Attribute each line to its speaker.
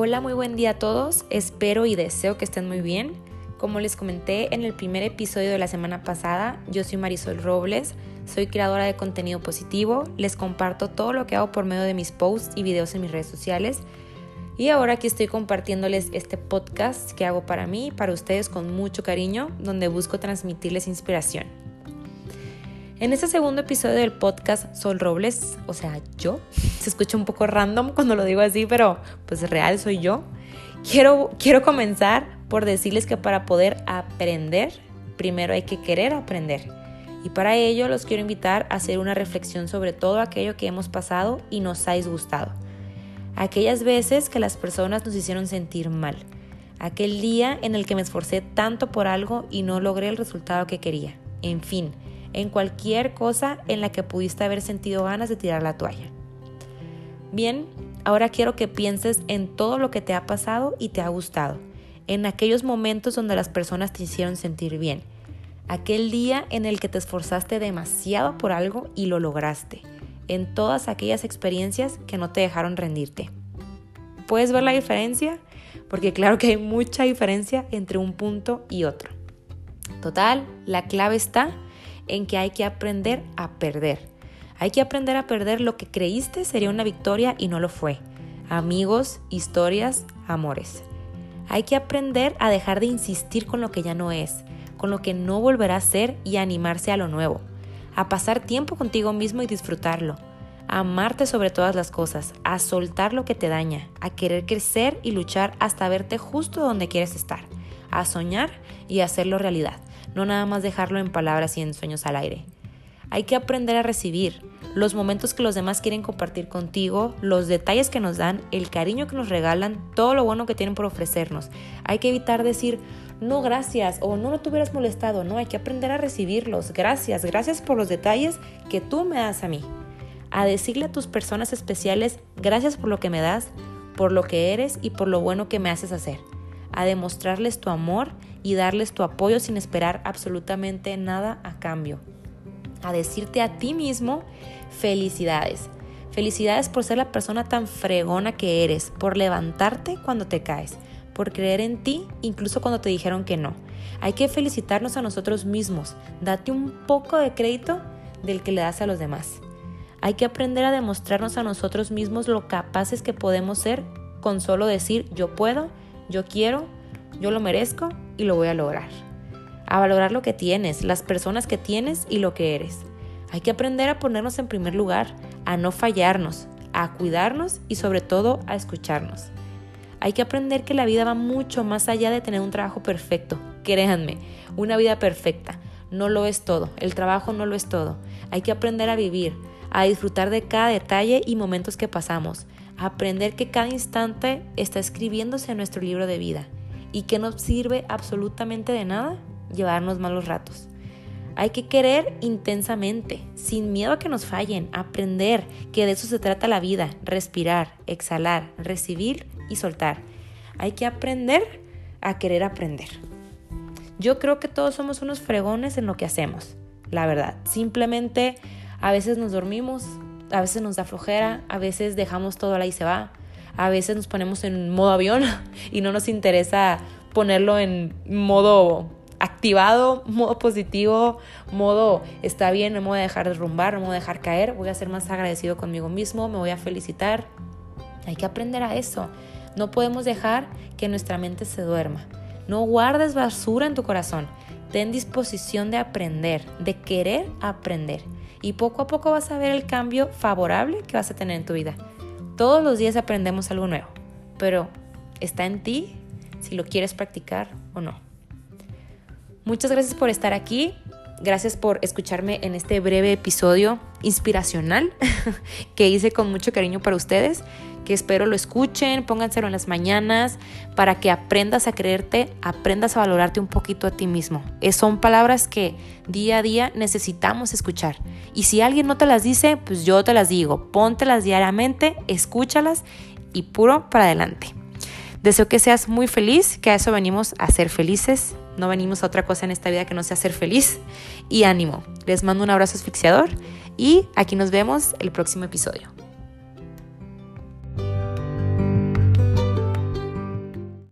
Speaker 1: Hola, muy buen día a todos. Espero y deseo que estén muy bien. Como les comenté en el primer episodio de la semana pasada, yo soy Marisol Robles, soy creadora de contenido positivo, les comparto todo lo que hago por medio de mis posts y videos en mis redes sociales. Y ahora aquí estoy compartiéndoles este podcast que hago para mí, para ustedes con mucho cariño, donde busco transmitirles inspiración. En este segundo episodio del podcast Sol Robles, o sea, yo, se escucha un poco random cuando lo digo así, pero pues real soy yo. Quiero, quiero comenzar por decirles que para poder aprender, primero hay que querer aprender. Y para ello los quiero invitar a hacer una reflexión sobre todo aquello que hemos pasado y nos ha disgustado. Aquellas veces que las personas nos hicieron sentir mal. Aquel día en el que me esforcé tanto por algo y no logré el resultado que quería. En fin, en cualquier cosa en la que pudiste haber sentido ganas de tirar la toalla. Bien, ahora quiero que pienses en todo lo que te ha pasado y te ha gustado, en aquellos momentos donde las personas te hicieron sentir bien, aquel día en el que te esforzaste demasiado por algo y lo lograste, en todas aquellas experiencias que no te dejaron rendirte. ¿Puedes ver la diferencia? Porque claro que hay mucha diferencia entre un punto y otro. Total, la clave está en que hay que aprender a perder. Hay que aprender a perder lo que creíste sería una victoria y no lo fue. Amigos, historias, amores. Hay que aprender a dejar de insistir con lo que ya no es, con lo que no volverá a ser y animarse a lo nuevo. A pasar tiempo contigo mismo y disfrutarlo. A amarte sobre todas las cosas, a soltar lo que te daña, a querer crecer y luchar hasta verte justo donde quieres estar, a soñar y hacerlo realidad no nada más dejarlo en palabras y en sueños al aire. Hay que aprender a recibir los momentos que los demás quieren compartir contigo, los detalles que nos dan, el cariño que nos regalan, todo lo bueno que tienen por ofrecernos. Hay que evitar decir, no gracias o no, no te hubieras molestado, no, hay que aprender a recibirlos. Gracias, gracias por los detalles que tú me das a mí. A decirle a tus personas especiales, gracias por lo que me das, por lo que eres y por lo bueno que me haces hacer a demostrarles tu amor y darles tu apoyo sin esperar absolutamente nada a cambio. A decirte a ti mismo felicidades. Felicidades por ser la persona tan fregona que eres, por levantarte cuando te caes, por creer en ti incluso cuando te dijeron que no. Hay que felicitarnos a nosotros mismos. Date un poco de crédito del que le das a los demás. Hay que aprender a demostrarnos a nosotros mismos lo capaces que podemos ser con solo decir yo puedo yo quiero, yo lo merezco y lo voy a lograr. A valorar lo que tienes, las personas que tienes y lo que eres. Hay que aprender a ponernos en primer lugar, a no fallarnos, a cuidarnos y sobre todo a escucharnos. Hay que aprender que la vida va mucho más allá de tener un trabajo perfecto. Créanme, una vida perfecta no lo es todo, el trabajo no lo es todo. Hay que aprender a vivir, a disfrutar de cada detalle y momentos que pasamos, aprender que cada instante está escribiéndose en nuestro libro de vida y que no sirve absolutamente de nada llevarnos malos ratos. Hay que querer intensamente, sin miedo a que nos fallen, aprender que de eso se trata la vida, respirar, exhalar, recibir y soltar. Hay que aprender a querer aprender. Yo creo que todos somos unos fregones en lo que hacemos, la verdad. Simplemente a veces nos dormimos, a veces nos da flojera, a veces dejamos todo ahí y se va, a veces nos ponemos en modo avión y no nos interesa ponerlo en modo activado, modo positivo, modo está bien, no me voy a dejar derrumbar, no me voy a dejar caer, voy a ser más agradecido conmigo mismo, me voy a felicitar. Hay que aprender a eso. No podemos dejar que nuestra mente se duerma. No guardes basura en tu corazón. Ten disposición de aprender, de querer aprender y poco a poco vas a ver el cambio favorable que vas a tener en tu vida. Todos los días aprendemos algo nuevo, pero está en ti si lo quieres practicar o no. Muchas gracias por estar aquí. Gracias por escucharme en este breve episodio inspiracional que hice con mucho cariño para ustedes que espero lo escuchen, pónganselo en las mañanas para que aprendas a creerte, aprendas a valorarte un poquito a ti mismo. Es, son palabras que día a día necesitamos escuchar. Y si alguien no te las dice, pues yo te las digo. Póntelas diariamente, escúchalas y puro para adelante. Deseo que seas muy feliz, que a eso venimos a ser felices. No venimos a otra cosa en esta vida que no sea ser feliz. Y ánimo. Les mando un abrazo asfixiador y aquí nos vemos el próximo episodio.